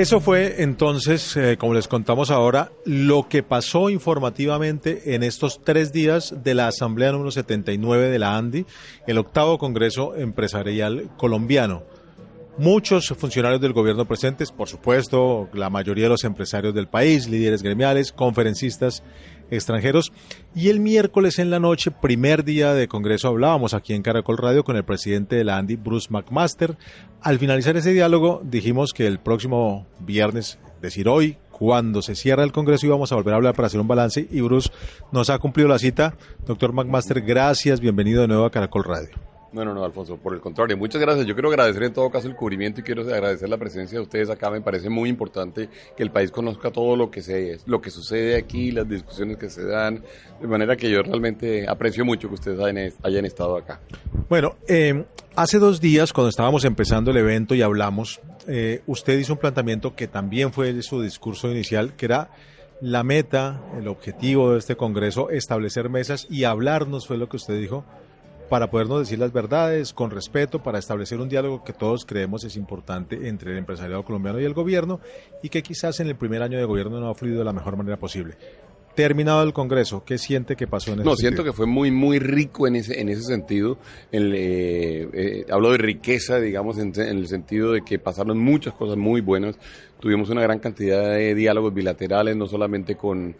Eso fue entonces, eh, como les contamos ahora, lo que pasó informativamente en estos tres días de la Asamblea número 79 de la ANDI, el octavo Congreso Empresarial Colombiano. Muchos funcionarios del gobierno presentes, por supuesto, la mayoría de los empresarios del país, líderes gremiales, conferencistas extranjeros. Y el miércoles en la noche, primer día de Congreso, hablábamos aquí en Caracol Radio con el presidente de la ANDI, Bruce McMaster. Al finalizar ese diálogo, dijimos que el próximo viernes, decir hoy, cuando se cierra el Congreso íbamos a volver a hablar para hacer un balance y Bruce nos ha cumplido la cita. Doctor McMaster, gracias, bienvenido de nuevo a Caracol Radio. No, no, no, Alfonso, por el contrario, muchas gracias. Yo quiero agradecer en todo caso el cubrimiento y quiero agradecer la presencia de ustedes acá. Me parece muy importante que el país conozca todo lo que se, lo que sucede aquí, las discusiones que se dan, de manera que yo realmente aprecio mucho que ustedes hayan, hayan estado acá. Bueno, eh, hace dos días, cuando estábamos empezando el evento y hablamos, eh, usted hizo un planteamiento que también fue su discurso inicial, que era la meta, el objetivo de este Congreso, establecer mesas y hablarnos, fue lo que usted dijo, para podernos decir las verdades con respeto, para establecer un diálogo que todos creemos es importante entre el empresariado colombiano y el gobierno y que quizás en el primer año de gobierno no ha fluido de la mejor manera posible. Terminado el Congreso, ¿qué siente que pasó en ese No, siento que fue muy, muy rico en ese, en ese sentido. El, eh, eh, hablo de riqueza, digamos, en, en, el sentido de que pasaron muchas cosas muy buenas. Tuvimos una gran cantidad de diálogos bilaterales, no solamente con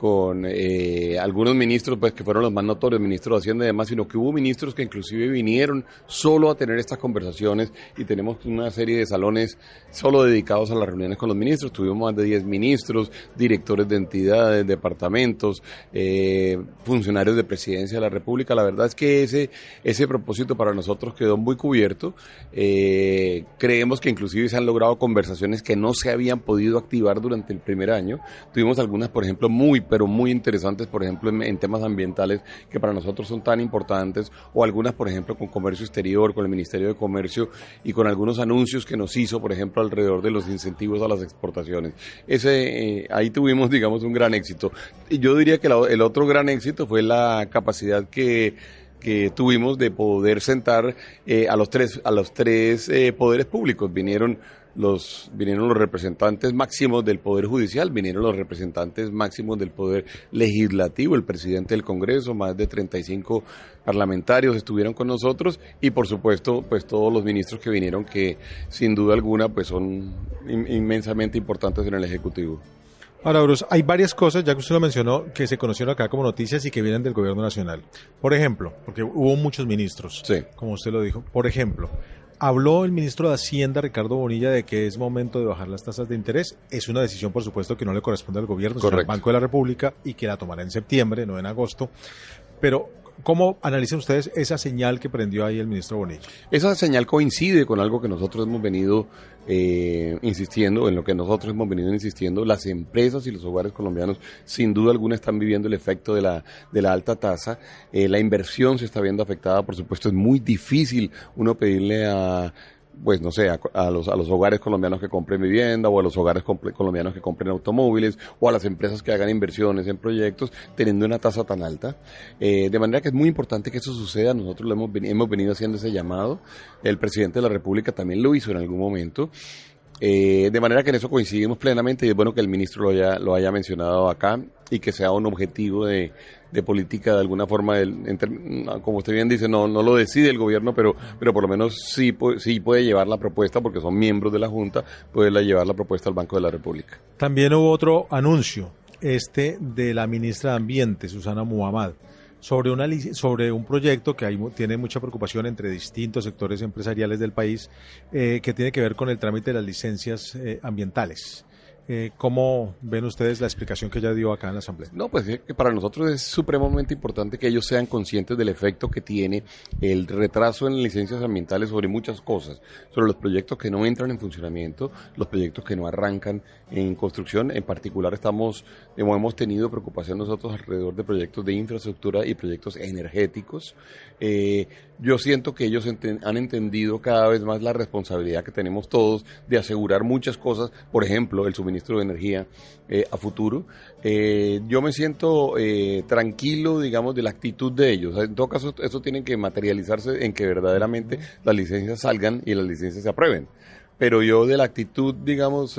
con eh, algunos ministros pues que fueron los más notorios, ministros de Hacienda y demás, sino que hubo ministros que inclusive vinieron solo a tener estas conversaciones y tenemos una serie de salones solo dedicados a las reuniones con los ministros. Tuvimos más de 10 ministros, directores de entidades, departamentos, eh, funcionarios de presidencia de la República. La verdad es que ese, ese propósito para nosotros quedó muy cubierto. Eh, creemos que inclusive se han logrado conversaciones que no se habían podido activar durante el primer año. Tuvimos algunas, por ejemplo, muy pero muy interesantes, por ejemplo, en, temas ambientales que para nosotros son tan importantes, o algunas, por ejemplo, con comercio exterior, con el Ministerio de Comercio y con algunos anuncios que nos hizo, por ejemplo, alrededor de los incentivos a las exportaciones. Ese, eh, ahí tuvimos, digamos, un gran éxito. Yo diría que el otro gran éxito fue la capacidad que que tuvimos de poder sentar eh, a los tres a los tres eh, poderes públicos vinieron los vinieron los representantes máximos del poder judicial, vinieron los representantes máximos del poder legislativo, el presidente del Congreso, más de 35 parlamentarios estuvieron con nosotros y por supuesto, pues todos los ministros que vinieron que sin duda alguna pues son inmensamente importantes en el ejecutivo. Ahora, Bruce, hay varias cosas, ya que usted lo mencionó, que se conocieron acá como noticias y que vienen del gobierno nacional. Por ejemplo, porque hubo muchos ministros, sí. como usted lo dijo. Por ejemplo, Habló el ministro de Hacienda, Ricardo Bonilla, de que es momento de bajar las tasas de interés. Es una decisión, por supuesto, que no le corresponde al gobierno, sino al Banco de la República y que la tomará en septiembre, no en agosto. Pero, ¿cómo analizan ustedes esa señal que prendió ahí el ministro Bonilla? Esa señal coincide con algo que nosotros hemos venido eh, insistiendo, en lo que nosotros hemos venido insistiendo. Las empresas y los hogares colombianos, sin duda alguna, están viviendo el efecto de la, de la alta tasa. Eh, la inversión se está viendo afectada, por supuesto, es muy difícil uno pedirle a pues no sé, a, a, los, a los hogares colombianos que compren vivienda o a los hogares colombianos que compren automóviles o a las empresas que hagan inversiones en proyectos teniendo una tasa tan alta. Eh, de manera que es muy importante que eso suceda. Nosotros lo hemos, hemos venido haciendo ese llamado. El presidente de la República también lo hizo en algún momento. Eh, de manera que en eso coincidimos plenamente y es bueno que el ministro lo haya, lo haya mencionado acá y que sea un objetivo de, de política de alguna forma, del, como usted bien dice, no, no lo decide el gobierno, pero, pero por lo menos sí, sí puede llevar la propuesta, porque son miembros de la Junta, puede llevar la propuesta al Banco de la República. También hubo otro anuncio, este de la ministra de Ambiente, Susana Muhammad sobre, una, sobre un proyecto que hay, tiene mucha preocupación entre distintos sectores empresariales del país, eh, que tiene que ver con el trámite de las licencias eh, ambientales. Eh, ¿Cómo ven ustedes la explicación que ella dio acá en la Asamblea? No, pues es que para nosotros es supremamente importante que ellos sean conscientes del efecto que tiene el retraso en licencias ambientales sobre muchas cosas, sobre los proyectos que no entran en funcionamiento, los proyectos que no arrancan en construcción. En particular estamos, hemos tenido preocupación nosotros alrededor de proyectos de infraestructura y proyectos energéticos. Eh, yo siento que ellos han entendido cada vez más la responsabilidad que tenemos todos de asegurar muchas cosas, por ejemplo, el suministro de energía eh, a futuro. Eh, yo me siento eh, tranquilo, digamos, de la actitud de ellos. En todo caso, eso tiene que materializarse en que verdaderamente las licencias salgan y las licencias se aprueben. Pero yo de la actitud, digamos,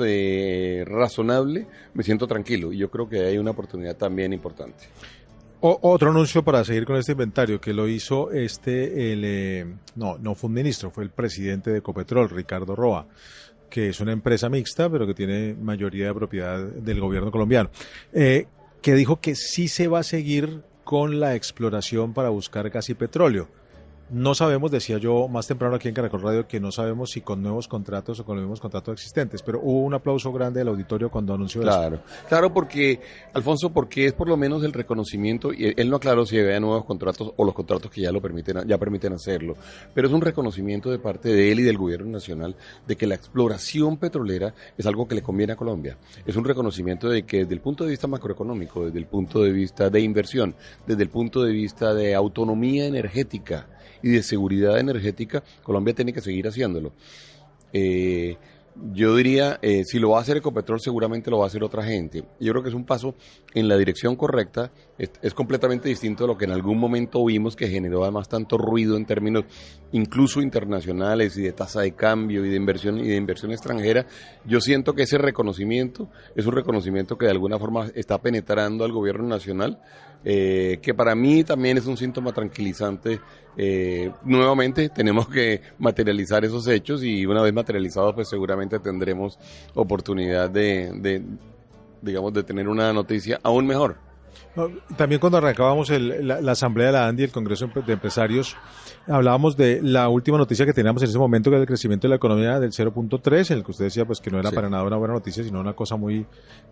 razonable, me siento tranquilo. Y yo creo que hay una oportunidad también importante. Otro anuncio para seguir con este inventario que lo hizo este, el, eh, no, no fue un ministro, fue el presidente de Ecopetrol, Ricardo Roa, que es una empresa mixta, pero que tiene mayoría de propiedad del gobierno colombiano, eh, que dijo que sí se va a seguir con la exploración para buscar gas y petróleo no sabemos, decía yo más temprano aquí en Caracol Radio, que no sabemos si con nuevos contratos o con los mismos contratos existentes, pero hubo un aplauso grande del auditorio cuando anunció claro, eso. Claro, porque, Alfonso, porque es por lo menos el reconocimiento, y él no aclaró si había nuevos contratos o los contratos que ya lo permiten, ya permiten hacerlo, pero es un reconocimiento de parte de él y del gobierno nacional de que la exploración petrolera es algo que le conviene a Colombia. Es un reconocimiento de que desde el punto de vista macroeconómico, desde el punto de vista de inversión, desde el punto de vista de autonomía energética, y de seguridad energética, Colombia tiene que seguir haciéndolo. Eh, yo diría, eh, si lo va a hacer Ecopetrol, seguramente lo va a hacer otra gente. Yo creo que es un paso en la dirección correcta. Es, completamente distinto a lo que en algún momento vimos que generó además tanto ruido en términos incluso internacionales y de tasa de cambio y de inversión y de inversión extranjera. Yo siento que ese reconocimiento es un reconocimiento que de alguna forma está penetrando al gobierno nacional, eh, que para mí también es un síntoma tranquilizante eh, nuevamente tenemos que materializar esos hechos y una vez materializados pues seguramente tendremos oportunidad de, digamos de tener una noticia aún mejor. También cuando arrancábamos la, asamblea de la ANDI, el Congreso de Empresarios, hablábamos de la última noticia que teníamos en ese momento, que era el crecimiento de la economía del 0.3, en el que usted decía pues que no era para nada una buena noticia, sino una cosa muy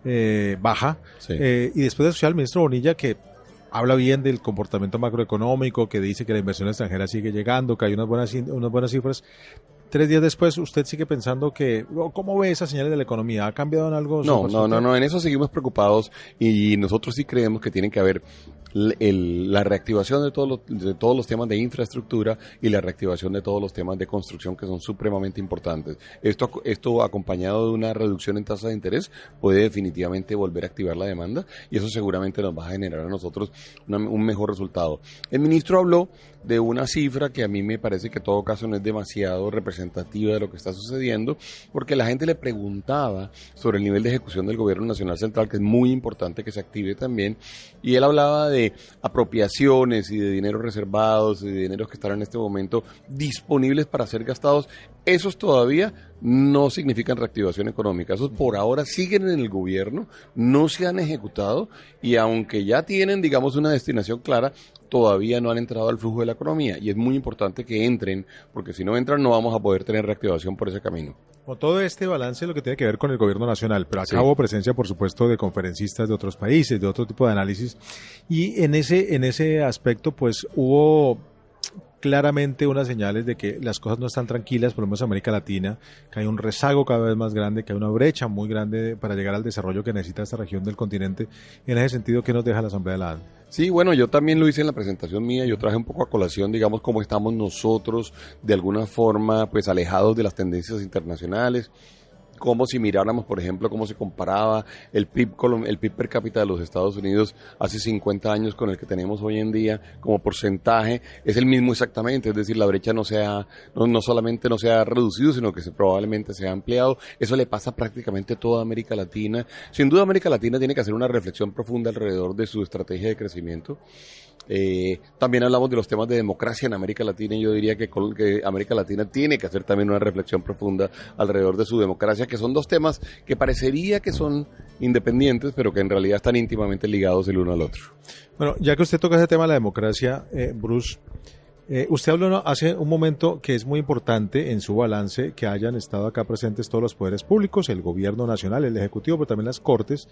eh, baja. Eh, y después de el ministro Bonilla que habla bien del comportamiento macroeconómico, que dice que la inversión extranjera sigue llegando, que hay unas buenas, unas buenas cifras. Tres días después, ¿usted sigue pensando que, cómo ve esas señales de la economía? ¿Ha cambiado en algo? No, no, no, no, en eso seguimos preocupados y nosotros sí creemos que tiene que haber la reactivación de todos, los, temas de infraestructura y la reactivación de todos los temas de construcción que son supremamente importantes. Esto, esto acompañado de una reducción en tasa de interés puede definitivamente volver a activar la demanda y eso seguramente nos va a generar a nosotros un mejor resultado. El ministro habló de una cifra que a mí me parece que en todo caso no es demasiado representativa de lo que está sucediendo, porque la gente le preguntaba sobre el nivel de ejecución del gobierno nacional central, que es muy importante que se active también, y él hablaba de apropiaciones y de dinero reservados y de dineros que están en este momento disponibles para ser gastados, esos todavía no significan reactivación económica. Esos por ahora siguen en el gobierno, no se han ejecutado y aunque ya tienen, digamos, una destinación clara, todavía no han entrado al flujo de la economía y es muy importante que entren, porque si no entran no vamos a poder tener reactivación por ese camino. Con todo este balance lo que tiene que ver con el gobierno nacional, pero acabo presencia, por supuesto, de conferencistas de otros países, de otro tipo de análisis, y en ese, en ese aspecto, pues hubo claramente unas señales de que las cosas no están tranquilas, por lo menos en América Latina, que hay un rezago cada vez más grande, que hay una brecha muy grande para llegar al desarrollo que necesita esta región del continente. En ese sentido, ¿qué nos deja la Asamblea de la ANDI? Sí, bueno, yo también lo hice en la presentación mía, yo traje un poco a colación, digamos, cómo estamos nosotros de alguna forma, pues alejados de las tendencias internacionales como si miráramos, por ejemplo, cómo se comparaba el PIB, el PIB per cápita de los Estados Unidos hace 50 años con el que tenemos hoy en día como porcentaje, es el mismo exactamente, es decir, la brecha no, sea, no, no solamente no se ha reducido, sino que se, probablemente se ha ampliado. Eso le pasa prácticamente a toda América Latina. Sin duda América Latina tiene que hacer una reflexión profunda alrededor de su estrategia de crecimiento. Eh, también hablamos de los temas de democracia en América Latina y yo diría que, América Latina tiene que hacer también una reflexión profunda alrededor de su democracia, que son dos temas que parecería que son independientes, pero que en realidad están íntimamente ligados el uno al otro. Bueno, ya que usted toca ese tema de la democracia, eh, Bruce, Eh, usted habló hace un momento que es muy importante en su balance que hayan estado acá presentes todos los poderes públicos, el gobierno nacional, el ejecutivo, pero también las cortes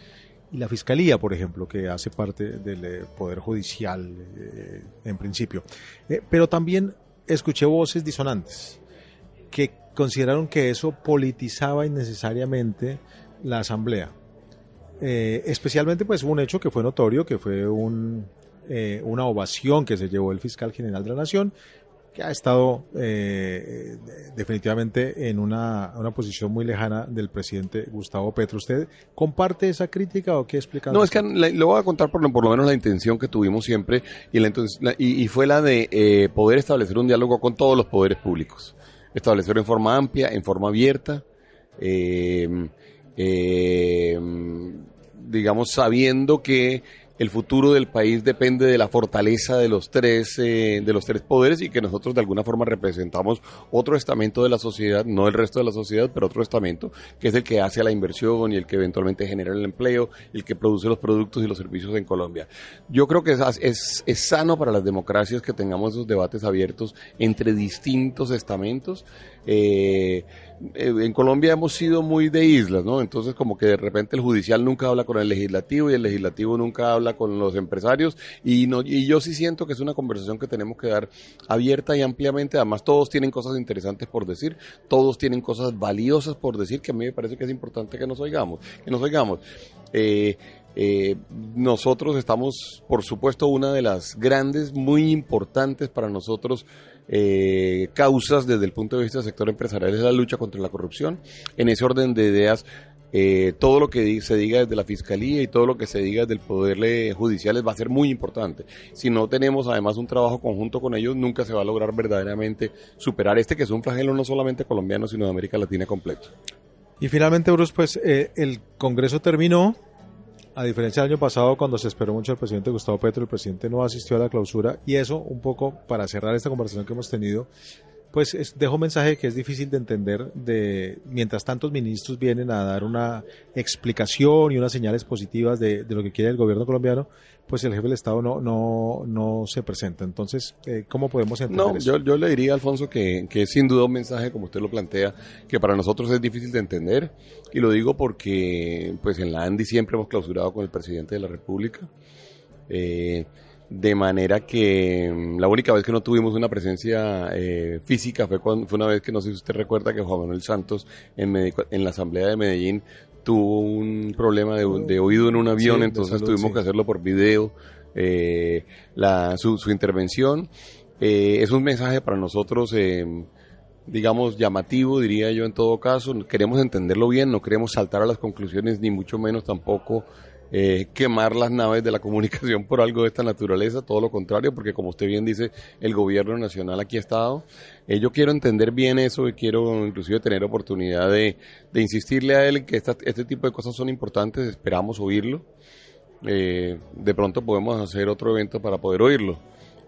y la fiscalía, por ejemplo, que hace parte del eh, poder judicial eh, en principio. Pero también escuché voces disonantes que consideraron que eso politizaba innecesariamente la asamblea. Especialmente pues un hecho que fue notorio, que fue un, eh, una ovación que se llevó el fiscal general de la Nación, que ha estado eh, definitivamente en una, una, posición muy lejana del presidente Gustavo Petro. ¿Usted comparte esa crítica o qué explica? No, es que le, voy a contar por lo, por lo, menos la intención que tuvimos siempre y, la, y, y fue la de eh, poder establecer un diálogo con todos los poderes públicos. Establecerlo en forma amplia, en forma abierta. Eh, eh, digamos, sabiendo que el futuro del país depende de la fortaleza de los tres eh, de los tres poderes y que nosotros de alguna forma representamos otro estamento de la sociedad, no el resto de la sociedad, pero otro estamento que es el que hace la inversión y el que eventualmente genera el empleo, el que produce los productos y los servicios en Colombia. Yo creo que es, es, es sano para las democracias que tengamos esos debates abiertos entre distintos estamentos. Eh, en Colombia hemos sido muy de islas, ¿no? Entonces como que de repente el judicial nunca habla con el legislativo y el legislativo nunca habla con los empresarios y no y yo sí siento que es una conversación que tenemos que dar abierta y ampliamente. Además todos tienen cosas interesantes por decir, todos tienen cosas valiosas por decir que a mí me parece que es importante que nos oigamos, que nos oigamos. Eh, eh, nosotros estamos, por supuesto, una de las grandes, muy importantes para nosotros eh, causas desde el punto de vista del sector empresarial es la lucha contra la corrupción. En ese orden de ideas, eh, todo lo que se diga desde la fiscalía y todo lo que se diga desde el poder judicial va a ser muy importante. Si no tenemos además un trabajo conjunto con ellos, nunca se va a lograr verdaderamente superar este que es un flagelo no solamente colombiano, sino de América Latina completo. Y finalmente, Bruce, pues eh, el Congreso terminó, a diferencia del año pasado, cuando se esperó mucho al presidente Gustavo Petro, el presidente no asistió a la clausura. Y eso, un poco para cerrar esta conversación que hemos tenido, pues es, dejo un mensaje que es difícil de entender de mientras tantos ministros vienen a dar una explicación y unas señales positivas de, de lo que quiere el gobierno colombiano, pues el jefe del Estado no, no, no se presenta. Entonces, eh, ¿cómo podemos entender no, eso? Yo, yo le diría, Alfonso, que, que es sin duda un mensaje, como usted lo plantea, que para nosotros es difícil de entender. Y lo digo porque, pues en la ANDI siempre hemos clausurado con el presidente de la República. Eh, de manera que la única vez que no tuvimos una presencia eh, física fue, cuando, fue una vez que no sé si usted recuerda que Juan Manuel Santos en, en la Asamblea de Medellín tuvo un problema de, de oído en un avión, sí, entonces salud, tuvimos sí. que hacerlo por video, eh, la, su, su, intervención. Eh, es un mensaje para nosotros, eh, digamos, llamativo, diría yo en todo caso. Queremos entenderlo bien, no queremos saltar a las conclusiones, ni mucho menos tampoco eh, quemar las naves de la comunicación por algo de esta naturaleza, todo lo contrario, porque como usted bien dice, el gobierno nacional aquí ha estado. Eh, yo quiero entender bien eso y quiero inclusive tener oportunidad de, de insistirle a él que esta, este tipo de cosas son importantes, esperamos oírlo. Eh, de pronto podemos hacer otro evento para poder oírlo.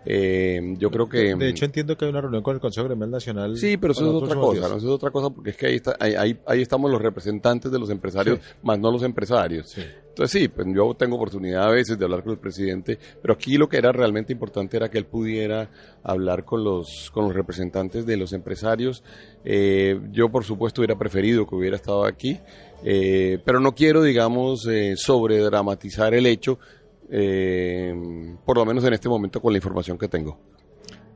Eh, yo creo que. De hecho, entiendo que hay una reunión con el Consejo Gremial Nacional. Sí, pero eso es otra cosa, ¿no? Eso es otra cosa porque es que ahí, está, ahí, ahí, estamos los representantes de los empresarios, sí. más no los empresarios. Sí. Entonces, sí, pues yo tengo oportunidad a veces de hablar con el presidente, pero aquí lo que era realmente importante era que él pudiera hablar con los, con los representantes de los empresarios. Eh, yo, por supuesto, hubiera preferido que hubiera estado aquí, eh, pero no quiero, digamos, eh, sobredramatizar el hecho eh, por lo menos en este momento con la información que tengo.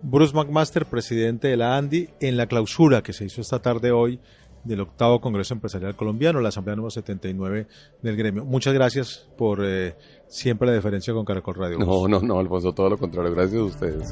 Bruce McMaster, presidente de la ANDI, en la clausura que se hizo esta tarde hoy del octavo Congreso Empresarial Colombiano, la Asamblea número 79 del gremio. Muchas gracias por eh, siempre la deferencia con Caracol Radio. No, no, no, Alfonso, todo lo contrario. Gracias a ustedes.